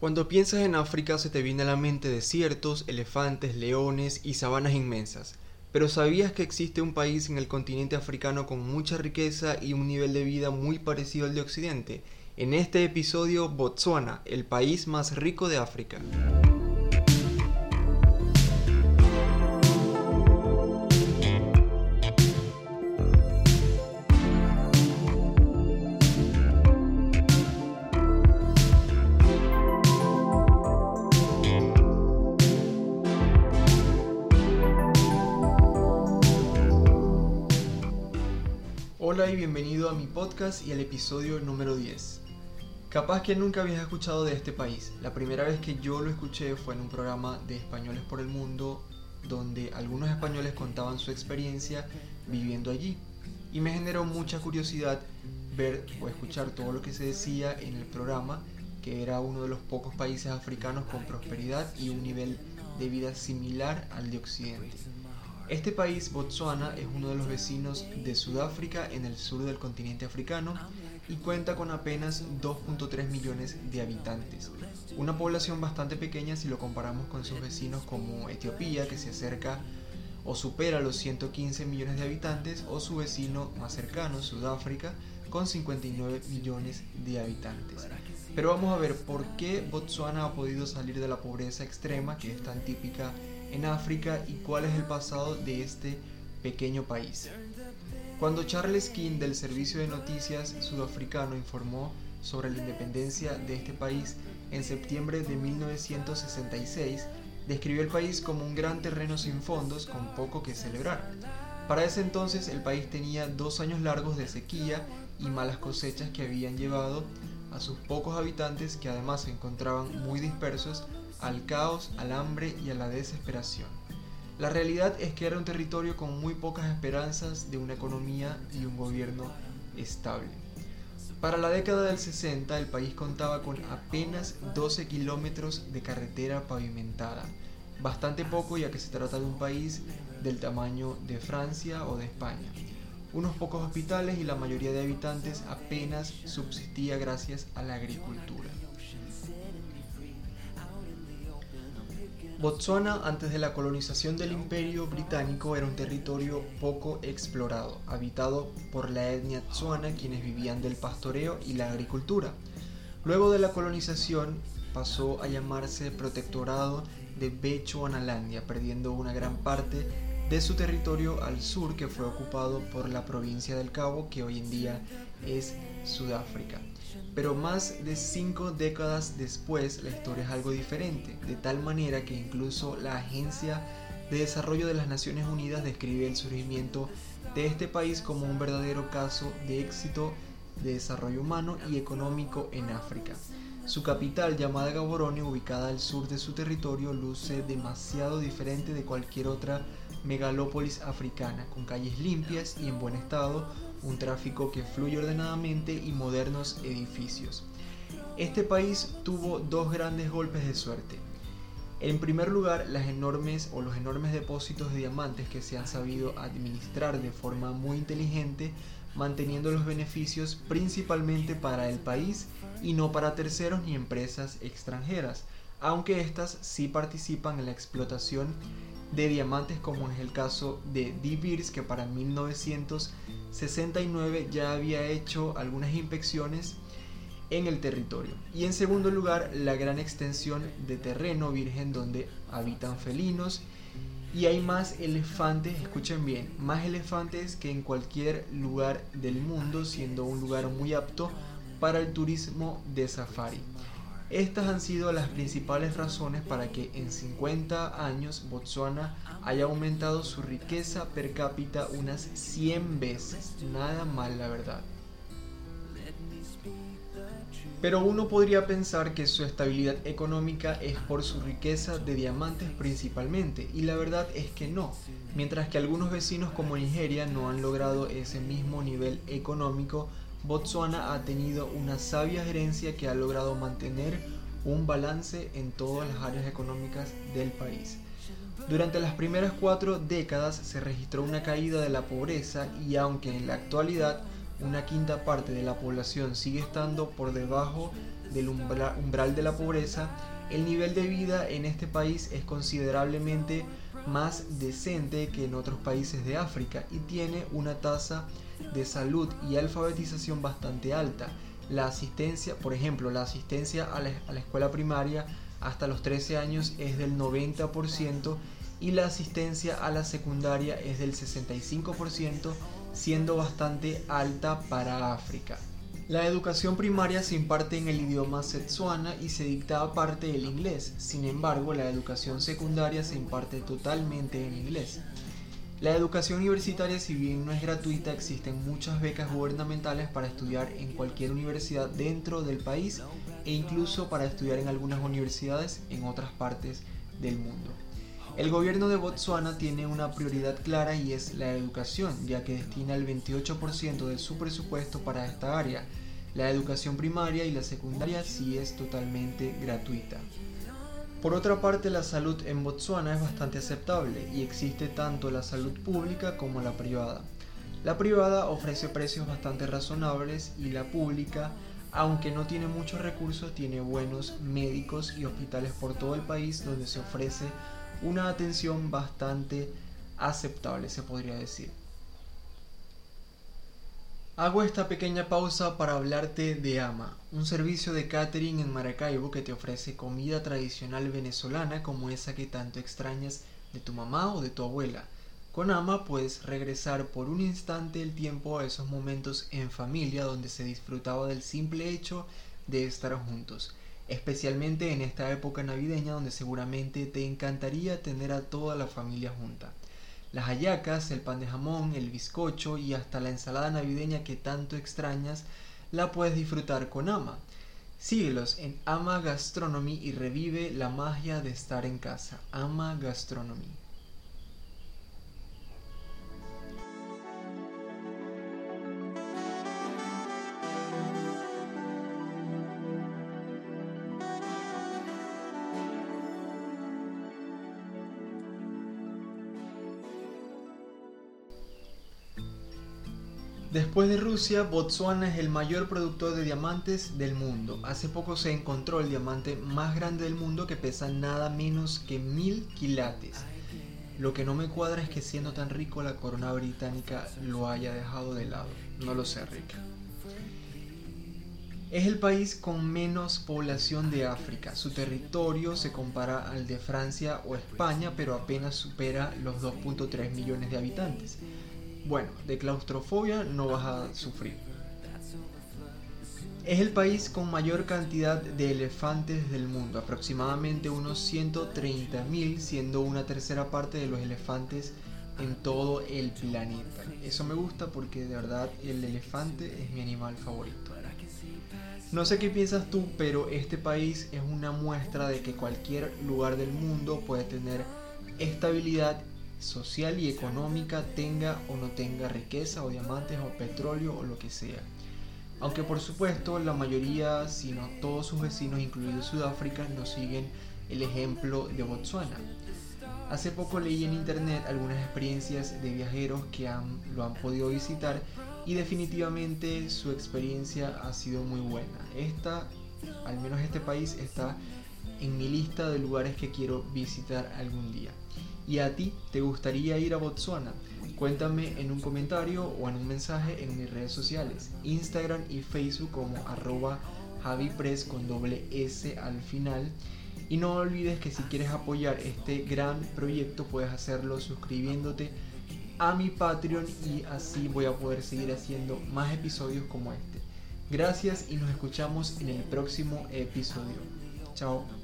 Cuando piensas en África se te viene a la mente desiertos, elefantes, leones y sabanas inmensas. Pero ¿sabías que existe un país en el continente africano con mucha riqueza y un nivel de vida muy parecido al de Occidente? En este episodio, Botswana, el país más rico de África. Hola y bienvenido a mi podcast y al episodio número 10. Capaz que nunca habías escuchado de este país. La primera vez que yo lo escuché fue en un programa de Españoles por el Mundo donde algunos españoles contaban su experiencia viviendo allí. Y me generó mucha curiosidad ver o escuchar todo lo que se decía en el programa, que era uno de los pocos países africanos con prosperidad y un nivel de vida similar al de Occidente. Este país, Botswana, es uno de los vecinos de Sudáfrica en el sur del continente africano y cuenta con apenas 2.3 millones de habitantes. Una población bastante pequeña si lo comparamos con sus vecinos como Etiopía, que se acerca o supera los 115 millones de habitantes, o su vecino más cercano, Sudáfrica, con 59 millones de habitantes. Pero vamos a ver por qué Botswana ha podido salir de la pobreza extrema que es tan típica en África y cuál es el pasado de este pequeño país. Cuando Charles King del Servicio de Noticias Sudafricano informó sobre la independencia de este país en septiembre de 1966, describió el país como un gran terreno sin fondos con poco que celebrar. Para ese entonces el país tenía dos años largos de sequía y malas cosechas que habían llevado a sus pocos habitantes que además se encontraban muy dispersos al caos, al hambre y a la desesperación. La realidad es que era un territorio con muy pocas esperanzas de una economía y un gobierno estable. Para la década del 60 el país contaba con apenas 12 kilómetros de carretera pavimentada, bastante poco ya que se trata de un país del tamaño de Francia o de España. Unos pocos hospitales y la mayoría de habitantes apenas subsistía gracias a la agricultura. Botswana antes de la colonización del imperio británico era un territorio poco explorado, habitado por la etnia Tswana quienes vivían del pastoreo y la agricultura. Luego de la colonización pasó a llamarse Protectorado de Bechuanalandia, perdiendo una gran parte de su territorio al sur que fue ocupado por la provincia del Cabo que hoy en día es Sudáfrica. Pero más de cinco décadas después la historia es algo diferente, de tal manera que incluso la Agencia de Desarrollo de las Naciones Unidas describe el surgimiento de este país como un verdadero caso de éxito de desarrollo humano y económico en África. Su capital, llamada Gaborone, ubicada al sur de su territorio, luce demasiado diferente de cualquier otra megalópolis africana, con calles limpias y en buen estado, un tráfico que fluye ordenadamente y modernos edificios. Este país tuvo dos grandes golpes de suerte. En primer lugar, las enormes o los enormes depósitos de diamantes que se han sabido administrar de forma muy inteligente, manteniendo los beneficios principalmente para el país y no para terceros ni empresas extranjeras, aunque éstas sí participan en la explotación de diamantes como es el caso de De Beers que para 1969 ya había hecho algunas inspecciones en el territorio. Y en segundo lugar, la gran extensión de terreno virgen donde habitan felinos y hay más elefantes, escuchen bien, más elefantes que en cualquier lugar del mundo, siendo un lugar muy apto para el turismo de safari. Estas han sido las principales razones para que en 50 años Botswana haya aumentado su riqueza per cápita unas 100 veces. Nada mal, la verdad. Pero uno podría pensar que su estabilidad económica es por su riqueza de diamantes principalmente, y la verdad es que no. Mientras que algunos vecinos como Nigeria no han logrado ese mismo nivel económico, Botswana ha tenido una sabia gerencia que ha logrado mantener un balance en todas las áreas económicas del país. Durante las primeras cuatro décadas se registró una caída de la pobreza y aunque en la actualidad una quinta parte de la población sigue estando por debajo del umbral de la pobreza, el nivel de vida en este país es considerablemente más decente que en otros países de África y tiene una tasa de salud y alfabetización bastante alta. La asistencia, por ejemplo, la asistencia a la, a la escuela primaria hasta los 13 años es del 90% y la asistencia a la secundaria es del 65%, siendo bastante alta para África. La educación primaria se imparte en el idioma setsuana y se dicta aparte el inglés, sin embargo la educación secundaria se imparte totalmente en inglés. La educación universitaria, si bien no es gratuita, existen muchas becas gubernamentales para estudiar en cualquier universidad dentro del país e incluso para estudiar en algunas universidades en otras partes del mundo. El gobierno de Botswana tiene una prioridad clara y es la educación, ya que destina el 28% de su presupuesto para esta área. La educación primaria y la secundaria sí es totalmente gratuita. Por otra parte, la salud en Botswana es bastante aceptable y existe tanto la salud pública como la privada. La privada ofrece precios bastante razonables y la pública, aunque no tiene muchos recursos, tiene buenos médicos y hospitales por todo el país donde se ofrece una atención bastante aceptable, se podría decir. Hago esta pequeña pausa para hablarte de Ama, un servicio de catering en Maracaibo que te ofrece comida tradicional venezolana como esa que tanto extrañas de tu mamá o de tu abuela. Con Ama puedes regresar por un instante el tiempo a esos momentos en familia donde se disfrutaba del simple hecho de estar juntos especialmente en esta época navideña donde seguramente te encantaría tener a toda la familia junta. Las hallacas, el pan de jamón, el bizcocho y hasta la ensalada navideña que tanto extrañas la puedes disfrutar con Ama. Síguelos en Ama Gastronomy y revive la magia de estar en casa. Ama Gastronomy. Después de Rusia, Botswana es el mayor productor de diamantes del mundo. Hace poco se encontró el diamante más grande del mundo que pesa nada menos que mil quilates. Lo que no me cuadra es que siendo tan rico la corona británica lo haya dejado de lado. No lo sé, Rick. Es el país con menos población de África. Su territorio se compara al de Francia o España, pero apenas supera los 2.3 millones de habitantes. Bueno, de claustrofobia no vas a sufrir. Es el país con mayor cantidad de elefantes del mundo, aproximadamente unos 130.000, siendo una tercera parte de los elefantes en todo el planeta. Eso me gusta porque de verdad el elefante es mi animal favorito. No sé qué piensas tú, pero este país es una muestra de que cualquier lugar del mundo puede tener estabilidad social y económica tenga o no tenga riqueza o diamantes o petróleo o lo que sea. Aunque por supuesto la mayoría, si no todos sus vecinos, incluido Sudáfrica, no siguen el ejemplo de Botswana. Hace poco leí en internet algunas experiencias de viajeros que lo han podido visitar y definitivamente su experiencia ha sido muy buena. Esta, al menos este país, está en mi lista de lugares que quiero visitar algún día. ¿Y a ti te gustaría ir a Botswana? Cuéntame en un comentario o en un mensaje en mis redes sociales, Instagram y Facebook como arroba javipress con doble S al final. Y no olvides que si quieres apoyar este gran proyecto puedes hacerlo suscribiéndote a mi Patreon y así voy a poder seguir haciendo más episodios como este. Gracias y nos escuchamos en el próximo episodio. Chao.